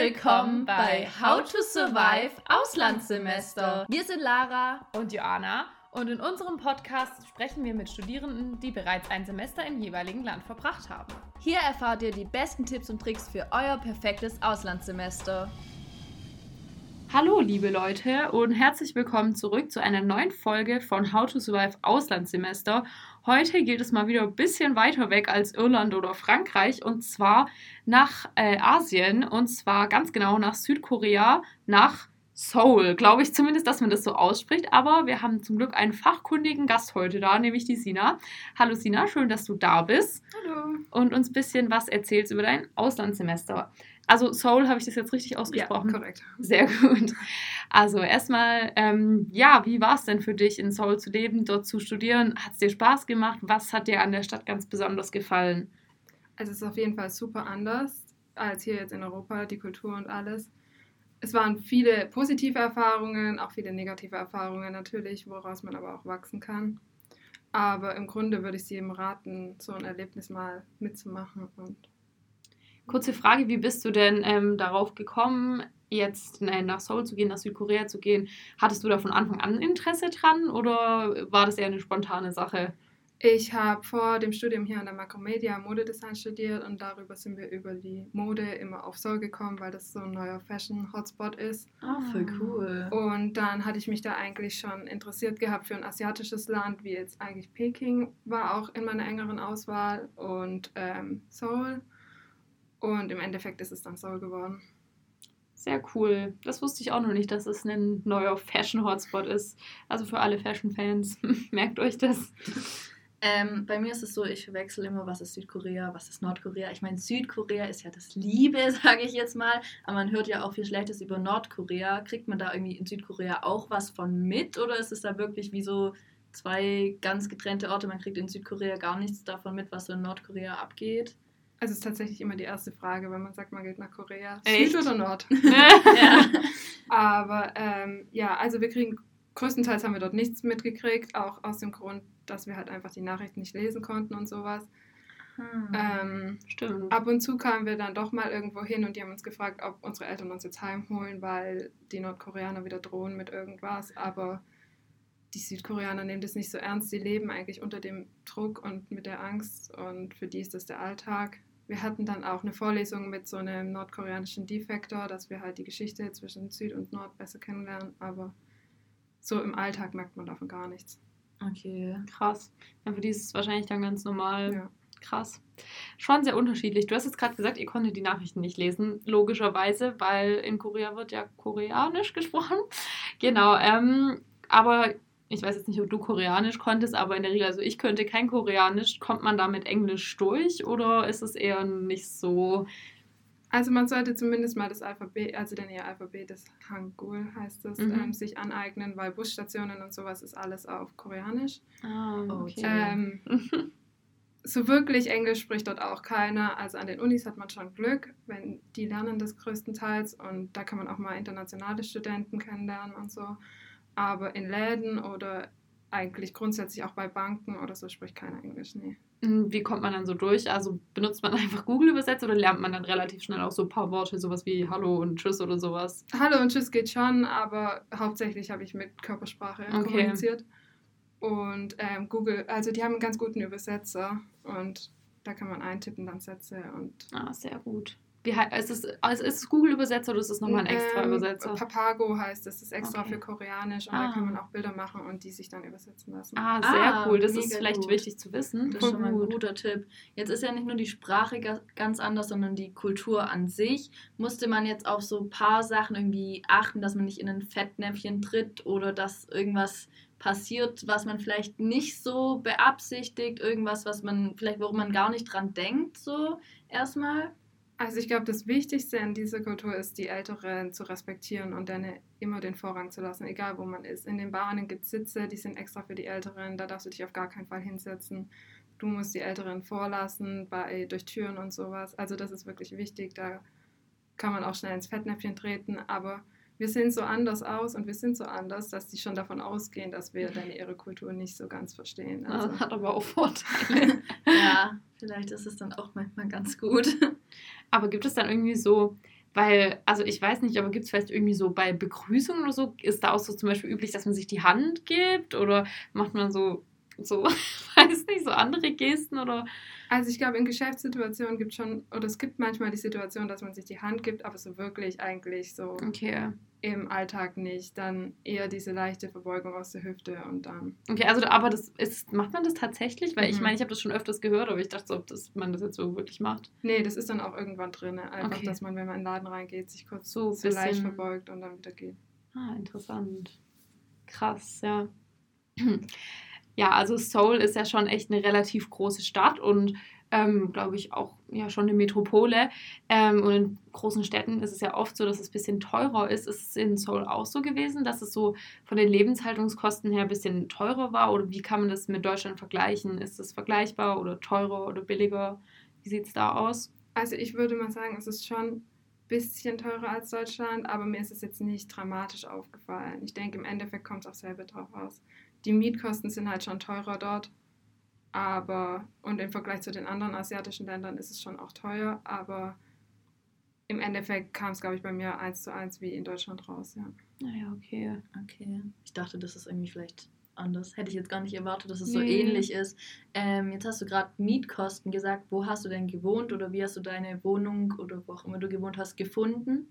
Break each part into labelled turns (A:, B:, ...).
A: willkommen bei How to Survive Auslandssemester.
B: Wir sind Lara
A: und Joanna und in unserem Podcast sprechen wir mit Studierenden, die bereits ein Semester im jeweiligen Land verbracht haben.
B: Hier erfahrt ihr die besten Tipps und Tricks für euer perfektes Auslandssemester.
A: Hallo liebe Leute und herzlich willkommen zurück zu einer neuen Folge von How to Survive Auslandssemester. Heute geht es mal wieder ein bisschen weiter weg als Irland oder Frankreich und zwar nach äh, Asien und zwar ganz genau nach Südkorea, nach Seoul. Glaube ich zumindest, dass man das so ausspricht. Aber wir haben zum Glück einen fachkundigen Gast heute da, nämlich die Sina. Hallo Sina, schön, dass du da bist.
C: Hallo.
A: Und uns ein bisschen was erzählst über dein Auslandssemester. Also Seoul, habe ich das jetzt richtig ausgesprochen?
C: Ja, korrekt.
A: Sehr gut. Also erstmal, ähm, ja, wie war es denn für dich, in Seoul zu leben, dort zu studieren? Hat es dir Spaß gemacht? Was hat dir an der Stadt ganz besonders gefallen?
C: Also es ist auf jeden Fall super anders als hier jetzt in Europa, die Kultur und alles. Es waren viele positive Erfahrungen, auch viele negative Erfahrungen natürlich, woraus man aber auch wachsen kann. Aber im Grunde würde ich sie jedem raten, so ein Erlebnis mal mitzumachen und
A: Kurze Frage, wie bist du denn ähm, darauf gekommen, jetzt äh, nach Seoul zu gehen, nach Südkorea zu gehen? Hattest du da von Anfang an Interesse dran oder war das eher eine spontane Sache?
C: Ich habe vor dem Studium hier an der Macromedia Modedesign studiert und darüber sind wir über die Mode immer auf Seoul gekommen, weil das so ein neuer Fashion-Hotspot ist.
B: Ah, voll cool.
C: Und dann hatte ich mich da eigentlich schon interessiert gehabt für ein asiatisches Land, wie jetzt eigentlich Peking war auch in meiner engeren Auswahl und ähm, Seoul. Und im Endeffekt ist es dann Seoul geworden.
A: Sehr cool. Das wusste ich auch noch nicht, dass es ein neuer Fashion-Hotspot ist. Also für alle Fashion-Fans, merkt euch das.
B: Ähm, bei mir ist es so, ich verwechsel immer, was ist Südkorea, was ist Nordkorea. Ich meine, Südkorea ist ja das Liebe, sage ich jetzt mal. Aber man hört ja auch viel Schlechtes über Nordkorea. Kriegt man da irgendwie in Südkorea auch was von mit? Oder ist es da wirklich wie so zwei ganz getrennte Orte? Man kriegt in Südkorea gar nichts davon mit, was so in Nordkorea abgeht.
C: Also es ist tatsächlich immer die erste Frage, wenn man sagt, man geht nach Korea.
A: Echt?
C: Süd oder Nord?
B: ja.
C: Aber ähm, ja, also wir kriegen, größtenteils haben wir dort nichts mitgekriegt, auch aus dem Grund, dass wir halt einfach die Nachrichten nicht lesen konnten und sowas.
B: Hm.
C: Ähm,
A: Stimmt.
C: ab und zu kamen wir dann doch mal irgendwo hin und die haben uns gefragt, ob unsere Eltern uns jetzt heimholen, weil die Nordkoreaner wieder drohen mit irgendwas. Aber die Südkoreaner nehmen das nicht so ernst. Sie leben eigentlich unter dem Druck und mit der Angst und für die ist das der Alltag. Wir hatten dann auch eine Vorlesung mit so einem nordkoreanischen Defektor, dass wir halt die Geschichte zwischen Süd und Nord besser kennenlernen, aber so im Alltag merkt man davon gar nichts.
B: Okay.
A: Krass. Ja, für die ist es wahrscheinlich dann ganz normal.
C: Ja.
A: Krass. Schon sehr unterschiedlich. Du hast jetzt gerade gesagt, ihr konntet die Nachrichten nicht lesen, logischerweise, weil in Korea wird ja Koreanisch gesprochen. Genau. Ähm, aber ich weiß jetzt nicht, ob du Koreanisch konntest, aber in der Regel, also ich könnte kein Koreanisch. Kommt man da mit Englisch durch oder ist es eher nicht so?
C: Also man sollte zumindest mal das Alphabet, also denn ihr Alphabet, das Hangul heißt es,
A: Mhm.
C: ähm, sich aneignen, weil Busstationen und sowas ist alles auf Koreanisch.
A: Ah,
B: okay.
C: Ähm, so wirklich Englisch spricht dort auch keiner. Also an den Unis hat man schon Glück, wenn die lernen das größtenteils und da kann man auch mal internationale Studenten kennenlernen und so. Aber in Läden oder eigentlich grundsätzlich auch bei Banken oder so spricht keiner Englisch, nee.
A: Wie kommt man dann so durch? Also benutzt man einfach Google-Übersetzer oder lernt man dann relativ schnell auch so ein paar Worte, sowas wie Hallo und Tschüss oder sowas?
C: Hallo und Tschüss geht schon, aber hauptsächlich habe ich mit Körpersprache
A: Okay.
C: kommuniziert. Und ähm, Google, also die haben einen ganz guten Übersetzer und da kann man eintippen dann Sätze und
A: Ah, sehr gut. Wie hei- ist es, also ist es Google-Übersetzer oder ist es nochmal ein extra
C: Ähm,
A: Übersetzer?
C: Papago heißt es, das ist extra
A: Okay.
C: für Koreanisch und
A: Ah.
C: da kann man auch Bilder machen und die sich dann übersetzen lassen.
A: Ah, sehr
B: Ah,
A: cool. Das ist vielleicht
B: gut.
A: wichtig zu wissen.
B: Das ist schon mal ein
A: gut.
B: guter Tipp. Jetzt ist ja nicht nur die Sprache ga- ganz anders, sondern die Kultur an sich. Musste man jetzt auf so ein paar Sachen irgendwie achten, dass man nicht in ein Fettnäpfchen tritt oder dass irgendwas passiert, was man vielleicht nicht so beabsichtigt, irgendwas, was man vielleicht, worum man gar nicht dran denkt, so erstmal.
C: Also ich glaube, das Wichtigste in dieser Kultur ist, die Älteren zu respektieren und dann immer den Vorrang zu lassen, egal wo man ist. In den Bahnen gibt es Sitze, die sind extra für die Älteren, da darfst du dich auf gar keinen Fall hinsetzen. Du musst die Älteren vorlassen, bei, durch Türen und sowas. Also das ist wirklich wichtig, da kann man auch schnell ins Fettnäpfchen treten, aber wir sehen so anders aus und wir sind so anders, dass die schon davon ausgehen, dass wir dann ihre Kultur nicht so ganz verstehen. Also,
A: Ah, Hat aber auch Vorteile.
B: Ja, vielleicht ist es dann auch manchmal ganz gut.
A: Aber gibt es dann irgendwie so Weil, also ich weiß nicht, aber gibt es vielleicht irgendwie so bei Begrüßungen oder so, ist da auch so zum Beispiel üblich, dass man sich die Hand gibt oder macht man so, so, weiß nicht, so andere Gesten oder.
C: Also ich glaube, in Geschäftssituationen gibt es schon, oder es gibt manchmal die Situation, dass man sich die Hand gibt, aber so wirklich eigentlich so
A: Okay.
C: Im Alltag nicht. Dann eher diese leichte Verbeugung aus der Hüfte und dann.
A: Okay, also aber das ist, macht man das tatsächlich? Weil ich
C: Mhm.
A: meine, ich habe das schon öfters gehört, aber ich dachte so, ob das, man das jetzt so wirklich macht.
C: Nee, das ist dann auch irgendwann drin. Einfach,
A: Okay.
C: dass man, wenn man in den Laden reingeht, sich kurz
A: So
C: so, leicht verbeugt und dann wieder geht.
A: Ah, interessant. Krass, ja. Ja, also Seoul ist ja schon echt eine relativ große Stadt und ähm, glaube ich auch ja schon eine Metropole. Ähm, und in großen Städten ist es ja oft so, dass es ein bisschen teurer ist. Ist es in Seoul auch so gewesen, dass es so von den Lebenshaltungskosten her ein bisschen teurer war? Oder wie kann man das mit Deutschland vergleichen? Ist es vergleichbar oder teurer oder billiger? Wie sieht es da aus?
C: Also ich würde mal sagen, es ist schon ein bisschen teurer als Deutschland, aber mir ist es jetzt nicht dramatisch aufgefallen. Ich denke, im Endeffekt kommt es auch selber drauf aus. Die Mietkosten sind halt schon teurer dort, aber und im Vergleich zu den anderen asiatischen Ländern ist es schon auch teuer, aber im Endeffekt kam es, glaube ich, bei mir eins zu eins wie in Deutschland raus, ja.
A: Naja, okay.
B: Okay. Ich dachte, das ist irgendwie vielleicht anders. Hätte ich jetzt gar nicht erwartet, dass es so
A: Nee.
B: ähnlich ist. Ähm, jetzt hast du gerade Mietkosten gesagt. Wo hast du denn gewohnt oder wie hast du deine Wohnung oder wo auch immer du gewohnt hast gefunden?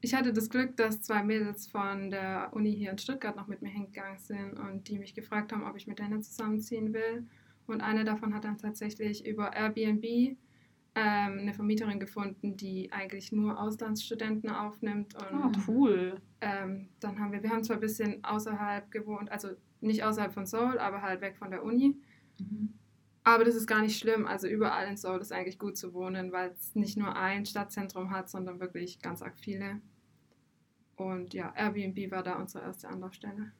C: Ich hatte das Glück, dass zwei Mädels von der Uni hier in Stuttgart noch mit mir hingegangen sind und die mich gefragt haben, ob ich mit denen zusammenziehen will. Und eine davon hat dann tatsächlich über Airbnb ähm, eine Vermieterin gefunden, die eigentlich nur Auslandsstudenten aufnimmt. Und
A: Ah, cool.
C: ähm, dann haben wir, wir haben zwar ein bisschen außerhalb gewohnt, also nicht außerhalb von Seoul, aber halt weg von der Uni.
B: Mhm.
C: Aber das ist gar nicht schlimm. Also überall in Seoul ist eigentlich gut zu wohnen, weil es nicht nur ein Stadtzentrum hat, sondern wirklich ganz arg viele. Und ja, Airbnb war da unsere erste Anlaufstelle.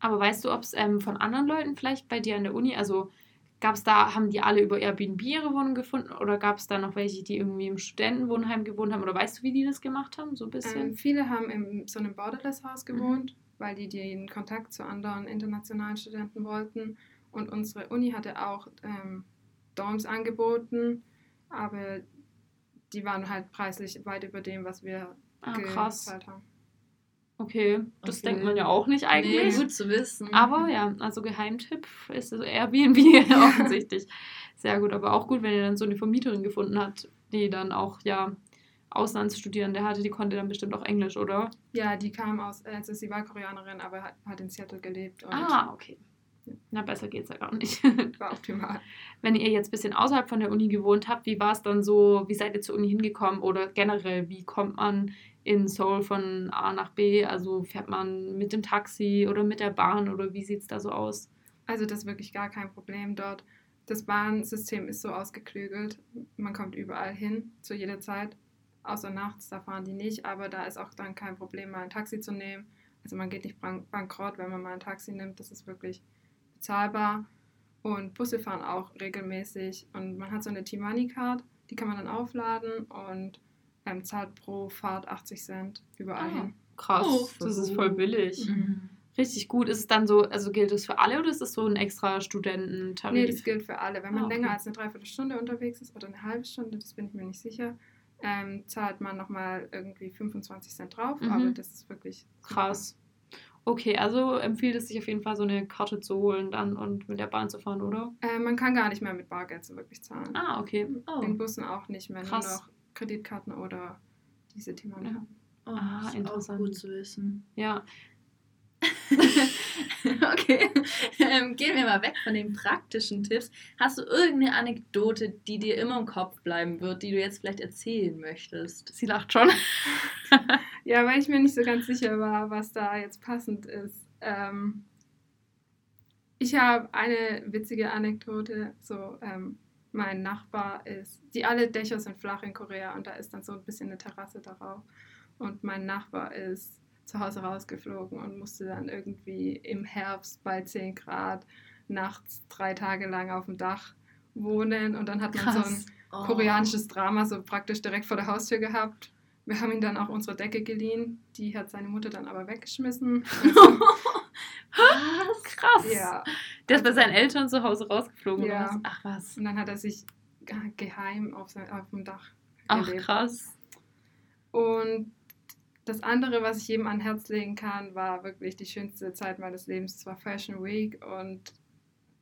A: Aber weißt du, ob es ähm, von anderen Leuten vielleicht bei dir an der Uni, also gab es da, haben die alle über Airbnb ihre Wohnung gefunden oder gab es da noch welche, die irgendwie im Studentenwohnheim gewohnt haben oder weißt du, wie die das gemacht haben? So ein bisschen?
C: Ähm, viele haben in so einem Borderless-Haus gewohnt, weil die den Kontakt zu anderen internationalen Studenten wollten. Und unsere Uni hatte auch ähm, Dorms angeboten, aber die waren halt preislich weit über dem, was wir
A: ah, krass.
C: haben.
A: Okay, das
B: Okay.
A: denkt man ja auch nicht eigentlich.
B: Nee, gut zu wissen.
A: Aber ja, also Geheimtipp ist so Airbnb offensichtlich. Sehr gut, aber auch gut, wenn ihr dann so eine Vermieterin gefunden habt, die dann auch ja Auslandsstudierende hatte, die konnte dann bestimmt auch Englisch, oder?
C: Ja, die kam aus, also sie war Koreanerin, aber hat, hat in Seattle gelebt und
A: Ah, okay. Na, besser geht's ja gar nicht.
C: war optimal.
A: Wenn ihr jetzt ein bisschen außerhalb von der Uni gewohnt habt, wie war es dann so, wie seid ihr zur Uni hingekommen oder generell, wie kommt man in Seoul von A nach B? Also fährt man mit dem Taxi oder mit der Bahn oder wie sieht es da so aus?
C: Also das ist wirklich gar kein Problem dort. Das Bahnsystem ist so ausgeklügelt, man kommt überall hin, zu jeder Zeit, außer nachts, da fahren die nicht, aber da ist auch dann kein Problem, mal ein Taxi zu nehmen. Also man geht nicht bank bankrott, wenn man mal ein Taxi nimmt, das ist wirklich bezahlbar. Und Busse fahren auch regelmäßig und man hat so eine T-Money-Card, die kann man dann aufladen und ähm, zahlt pro Fahrt 80 Cent überall
A: Ah.
C: hin.
A: Krass,
B: Oh,
A: das ist
B: voll
A: billig.
B: Mhm.
A: Richtig gut. Ist es dann so, also gilt es für alle oder ist es so ein extra Studententarif?
C: Nee, das gilt für alle. Wenn man
A: Ah, okay.
C: länger als eine Dreiviertelstunde unterwegs ist oder eine halbe Stunde, das bin ich mir nicht sicher, ähm, zahlt man nochmal irgendwie 25 Cent drauf.
A: Mhm.
C: Aber das ist wirklich super.
A: Krass. Okay, also empfiehlt es sich auf jeden Fall, so eine Karte zu holen dann und mit der Bahn zu fahren, oder?
C: Äh, man kann gar nicht mehr mit Bargeld so wirklich zahlen.
A: Ah, okay.
B: Oh.
C: In Bussen auch nicht mehr,
A: Krass.
C: nur noch Kreditkarten oder diese Themen.
A: Ja.
B: Oh,
A: Ah,
B: ist auch
A: interessant.
B: gut zu wissen.
A: Ja.
B: okay, ähm, gehen wir mal weg von den praktischen Tipps. Hast du irgendeine Anekdote, die dir immer im Kopf bleiben wird, die du jetzt vielleicht erzählen möchtest?
A: Sie lacht schon.
C: Ja, weil ich mir nicht so ganz sicher war, was da jetzt passend ist. Ähm, ich habe eine witzige Anekdote. So, ähm, mein Nachbar ist, die alle Dächer sind flach in Korea und da ist dann so ein bisschen eine Terrasse darauf. Und mein Nachbar ist zu Hause rausgeflogen und musste dann irgendwie im Herbst bei 10 Grad nachts drei Tage lang auf dem Dach wohnen und dann hat man so ein
A: Krass.
B: Oh.
C: koreanisches Drama so praktisch direkt vor der Haustür gehabt. Wir haben ihm dann auch unsere Decke geliehen. Die hat seine Mutter dann aber weggeschmissen. Also,
B: Was?
A: Krass.
C: ja.
A: Der ist bei seinen Eltern zu Hause rausgeflogen.
C: Ja.
A: Oder was? Ach was.
C: Und dann hat er sich ge- geheim auf, sein, auf dem Dach
A: Ach
C: gelebt.
A: krass.
C: Und das andere, was ich jedem an Herz legen kann, war wirklich die schönste Zeit meines Lebens. Es war Fashion Week und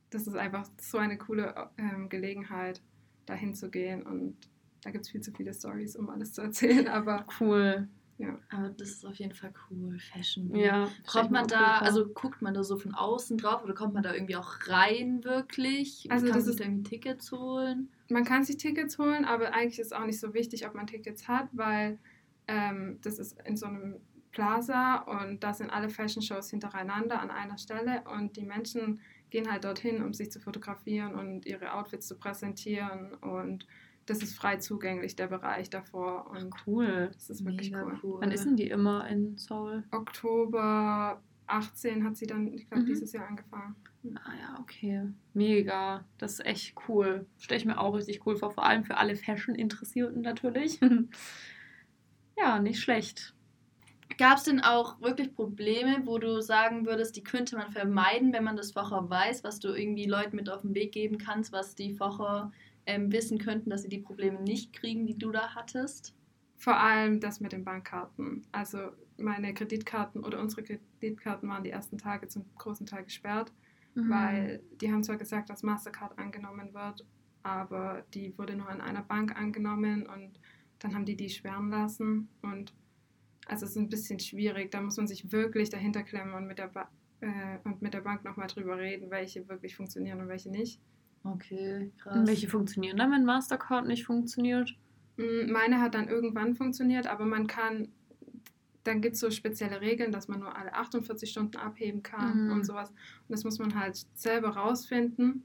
C: das ist einfach so eine coole ähm, Gelegenheit, dahin zu gehen. Und da gibt es viel zu viele Stories, um alles zu erzählen. Aber
A: Cool.
C: ja.
B: Aber das ist auf jeden Fall cool. Fashion Week.
A: Ja.
B: Kommt man da,
A: cool
B: also guckt man da so von außen drauf oder kommt man da irgendwie auch rein wirklich?
C: Also
B: Kann man sich
C: ist-
B: da irgendwie Tickets holen?
C: Man kann sich Tickets holen, aber eigentlich ist es auch nicht so wichtig, ob man Tickets hat, weil ähm, das ist in so einem Plaza und da sind alle Fashion Shows hintereinander an einer Stelle und die Menschen gehen halt dorthin, um sich zu fotografieren und ihre Outfits zu präsentieren und das ist frei zugänglich, der Bereich davor und
A: Cool.
C: das ist wirklich cool.
B: cool.
A: Wann ist denn die immer in Seoul?
C: Oktober 18 hat sie dann, ich glaube,
A: Mhm.
C: dieses Jahr angefangen.
A: Ah ja, okay. Mega. Das ist echt cool. Stelle ich mir auch richtig cool vor. Vor allem für alle Fashion-Interessierten natürlich. ja, nicht schlecht.
B: Gab es denn auch wirklich Probleme, wo du sagen würdest, die könnte man vermeiden, wenn man das vorher weiß, was du irgendwie Leuten mit auf den Weg geben kannst, was die vorher ähm, wissen könnten, dass sie die Probleme nicht kriegen, die du da hattest?
C: Vor allem das mit den Bankkarten. Also meine Kreditkarten oder unsere Kreditkarten waren die ersten Tage zum großen Teil gesperrt,
A: Mhm.
C: weil die haben zwar gesagt, dass Mastercard angenommen wird, aber die wurde nur an einer Bank angenommen und dann haben die die sperren lassen und also es ist ein bisschen schwierig. Da muss man sich wirklich dahinter klemmen und mit der, ba äh, und mit der Bank nochmal drüber reden, welche wirklich funktionieren und welche nicht.
B: Okay, krass.
A: Und welche funktionieren dann, wenn Mastercard nicht funktioniert?
C: Mm, Meine hat dann irgendwann funktioniert, aber man kann, dann gibt es so spezielle Regeln, dass man nur alle 48 Stunden abheben kann
A: Mhm.
C: und sowas. Und das muss man halt selber rausfinden.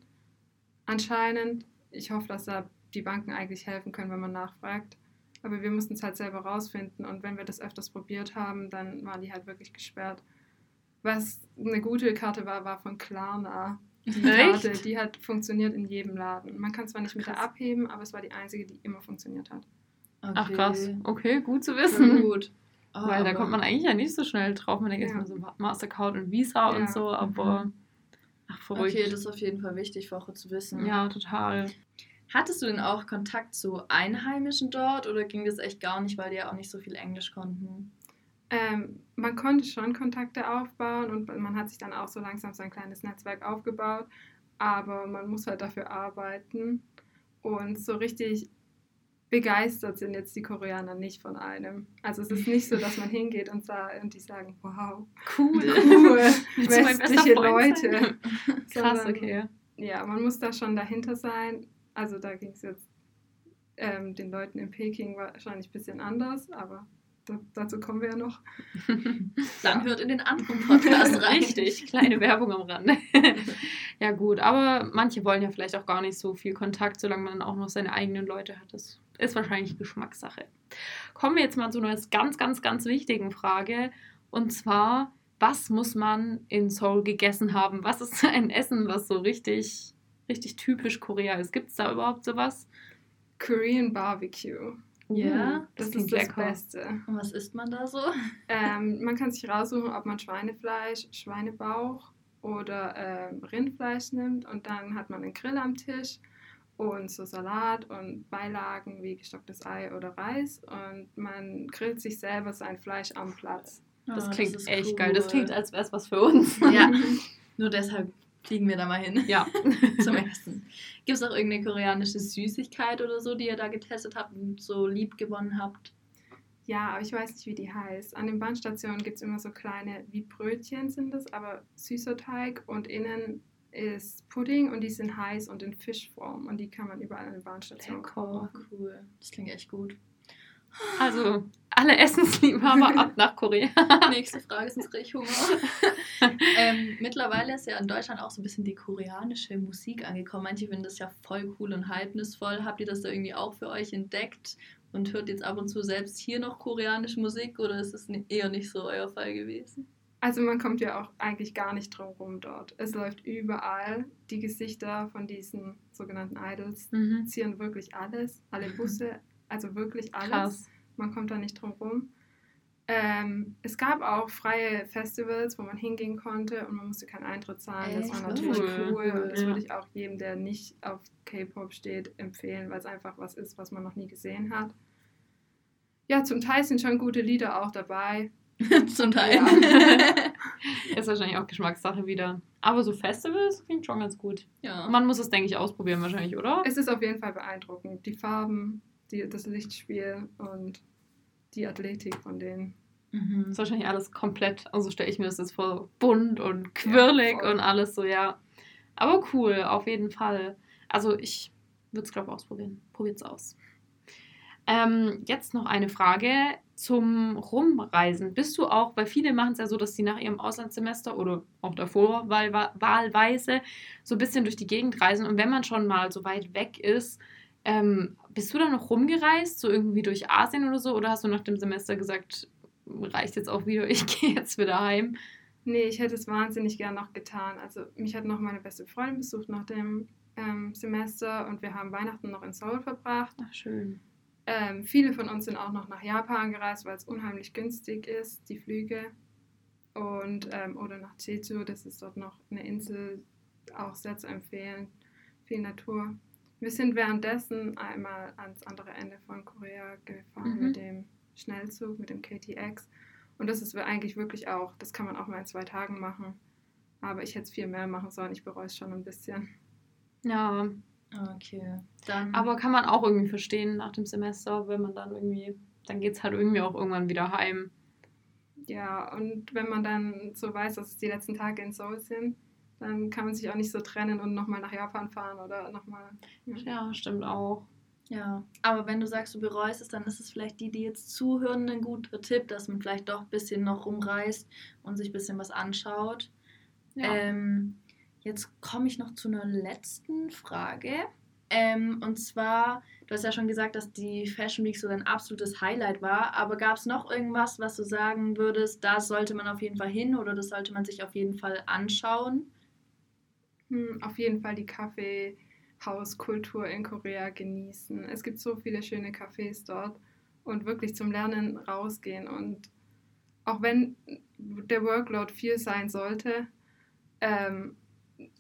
C: Anscheinend, ich hoffe, dass da die Banken eigentlich helfen können, wenn man nachfragt. Aber wir mussten es halt selber rausfinden und wenn wir das öfters probiert haben, dann waren die halt wirklich gesperrt. Was eine gute Karte war, war von Klarna. Die
A: Echt?
C: Karte, die hat funktioniert in jedem Laden. Man kann zwar nicht mit der
B: Krass.
C: abheben, aber es war die einzige, die immer funktioniert hat.
B: Okay.
A: Ach krass. Okay, gut zu wissen.
B: gut. Oh,
A: Weil da kommt man eigentlich ja nicht so schnell drauf. Man denkt
C: Ja.
A: erstmal so Mastercard und Visa
C: Ja.
A: und so, aber ach, verrückt.
B: Okay, das ist auf jeden Fall wichtig, vorher zu wissen.
A: ja, total.
B: Hattest du denn auch Kontakt zu Einheimischen dort oder ging das echt gar nicht, weil die ja auch nicht so viel Englisch konnten?
C: Ähm, man konnte schon Kontakte aufbauen und man hat sich dann auch so langsam so ein kleines Netzwerk aufgebaut, aber man muss halt dafür arbeiten und so richtig begeistert sind jetzt die Koreaner nicht von einem. Also es ist nicht so, dass man hingeht und, und die sagen, wow,
A: Cool.
C: cool, westliche
A: sein?
C: Leute.
A: Krass, okay.
C: Ja, man muss da schon dahinter sein. Also da ging es jetzt ähm, den Leuten in Peking wahrscheinlich ein bisschen anders, aber da, dazu kommen wir ja noch.
B: Dann hört in den anderen Podcast rein.
A: Richtig, kleine Werbung am Rande. ja, gut, aber manche wollen ja vielleicht auch gar nicht so viel Kontakt, solange man auch noch seine eigenen Leute hat. Das ist wahrscheinlich Geschmackssache. Kommen wir jetzt mal zu einer ganz, ganz, ganz wichtigen Frage. Und zwar, was muss man in Seoul gegessen haben? Was ist ein Essen, was so richtig, richtig typisch Korea ist? Gibt es da überhaupt sowas?
C: Korean Barbecue.
B: Ja,
A: Uh,
C: Das,
A: klingt
C: ist das
A: lecker.
C: Beste.
B: Und was isst man da so?
C: Ähm, man kann sich raussuchen, ob man Schweinefleisch, Schweinebauch oder ähm, Rindfleisch nimmt und dann hat man einen Grill am Tisch und so Salat und Beilagen wie gestocktes Ei oder Reis und man grillt sich selber sein Fleisch am Platz.
A: Das
B: Ah,
A: klingt
B: ist
A: echt
B: cool.
A: geil. Das klingt, als wäre es was für uns.
B: Ja, nur deshalb fliegen wir da mal hin
A: Ja.
B: zum Essen. Gibt es auch irgendeine koreanische Süßigkeit oder so, die ihr da getestet habt und so lieb gewonnen habt?
C: Ja, aber ich weiß nicht, wie die heißt. An den Bahnstationen gibt es immer so kleine, wie Brötchen sind es, aber süßer Teig und innen ist Pudding und die sind heiß und in Fischform und die kann man überall an den Bahnstationen.
B: Oh, cool. Das klingt echt gut.
A: Also, alle Essensliebhaber ab nach Korea.
B: Nächste Frage, sonst kriege ich Hunger. ähm, mittlerweile ist ja in Deutschland auch so ein bisschen die koreanische Musik angekommen. Manche finden das ja voll cool und hypenessvoll. Habt ihr das da irgendwie auch für euch entdeckt und hört jetzt ab und zu selbst hier noch koreanische Musik oder ist es eher nicht so euer Fall gewesen?
C: Also man kommt ja auch eigentlich gar nicht drum rum dort. Es läuft überall. Die Gesichter von diesen sogenannten Idols
A: Mhm.
C: zieren wirklich alles, alle Busse, also wirklich alles.
A: Krass.
C: Man kommt da nicht drum rum. Ähm, es gab auch freie Festivals, wo man hingehen konnte und man musste keinen Eintritt zahlen. Das war
B: Echt?
C: natürlich
A: Cool.
C: cool. Und das
A: Ja.
C: würde ich auch jedem, der nicht auf K-Pop steht, empfehlen, weil es einfach was ist, was man noch nie gesehen hat. Ja, zum Teil sind schon gute Lieder auch dabei.
B: Zum Teil.
C: Ja.
A: Ist wahrscheinlich auch Geschmackssache wieder. Aber so Festivals klingt schon ganz gut.
B: ja.
A: Man muss es, denke ich, ausprobieren wahrscheinlich, oder?
C: Es ist auf jeden Fall beeindruckend. Die Farben, die, das Lichtspiel und die Athletik von denen.
B: Mhm.
A: ist wahrscheinlich alles komplett, also stelle ich mir das jetzt vor, bunt und quirlig
C: voll.
A: und alles so, ja. Aber cool, auf jeden Fall. Also ich würde es, glaube ich, ausprobieren. Probiert's aus. Ähm, jetzt noch eine Frage zum Rumreisen. Bist du auch, weil viele machen es ja so, dass sie nach ihrem Auslandssemester oder auch davor wahl, wahlweise so ein bisschen durch die Gegend reisen und wenn man schon mal so weit weg ist, ähm, bist du da noch rumgereist, so irgendwie durch Asien oder so, oder hast du nach dem Semester gesagt, reicht jetzt auch wieder, ich gehe jetzt wieder heim?
C: Nee, ich hätte es wahnsinnig gern noch getan. Also mich hat noch meine beste Freundin besucht nach dem ähm, Semester und wir haben Weihnachten noch in Seoul verbracht.
A: Ach, schön.
C: Ähm, viele von uns sind auch noch nach Japan gereist, weil es unheimlich günstig ist, die Flüge. Und, ähm, oder nach Jeju, das ist dort noch eine Insel, auch sehr zu empfehlen. Viel Natur. Wir sind währenddessen einmal ans andere Ende von Korea gefahren
A: Mhm.
C: mit dem Schnellzug, mit dem KTX. Und das ist eigentlich wirklich auch, das kann man auch mal in zwei Tagen machen. Aber ich hätte es viel mehr machen sollen, ich bereue es schon ein bisschen.
A: Ja,
B: Okay. Dann.
A: aber kann man auch irgendwie verstehen nach dem Semester, wenn man dann irgendwie, dann geht es halt irgendwie auch irgendwann wieder heim.
C: Ja, und wenn man dann so weiß, dass es die letzten Tage in Seoul sind, dann kann man sich auch nicht so trennen und nochmal nach Japan fahren oder nochmal. Ja.
A: Ja, stimmt auch.
B: Ja, aber wenn du sagst, du bereust es, dann ist es vielleicht die, die jetzt zuhören, ein guter Tipp, dass man vielleicht doch ein bisschen noch rumreist und sich ein bisschen was anschaut.
A: Ja.
B: Ähm, jetzt komme ich noch zu einer letzten Frage. Ähm, und zwar, du hast ja schon gesagt, dass die Fashion Week so dein absolutes Highlight war, aber gab es noch irgendwas, was du sagen würdest, da sollte man auf jeden Fall hin oder das sollte man sich auf jeden Fall anschauen?
C: Hm, auf jeden Fall die Kaffeehauskultur in Korea genießen. Es gibt so viele schöne Cafés dort und wirklich zum Lernen rausgehen. Und auch wenn der Workload viel sein sollte, ähm,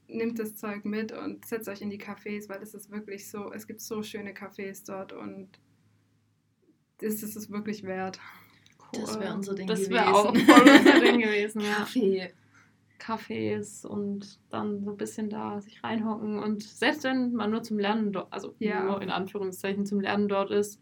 C: nimmt das Zeug mit und setzt euch in die Cafés, weil es ist wirklich so, es gibt so schöne Cafés dort und das ist es wirklich wert.
B: Das wäre unser Ding
A: Das
B: gewesen.
A: wäre auch voll unser Ding gewesen, ja.
B: Kaffee.
A: Cafés und dann so ein bisschen da sich reinhocken und selbst wenn man nur zum Lernen dort, also
C: Ja.
A: nur in Anführungszeichen zum Lernen dort ist,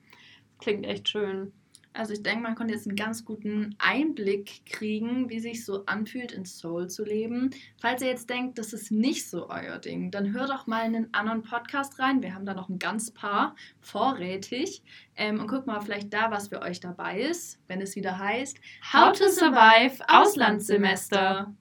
A: klingt echt schön.
B: Also ich denke, man konnte jetzt einen ganz guten Einblick kriegen, wie sich so anfühlt, in Seoul zu leben. Falls ihr jetzt denkt, das ist nicht so euer Ding, dann hört doch mal in einen anderen Podcast rein. Wir haben da noch ein ganz paar vorrätig. Ähm, und guckt mal vielleicht da, was für euch dabei ist, wenn es wieder heißt
A: How to survive Auslandssemester.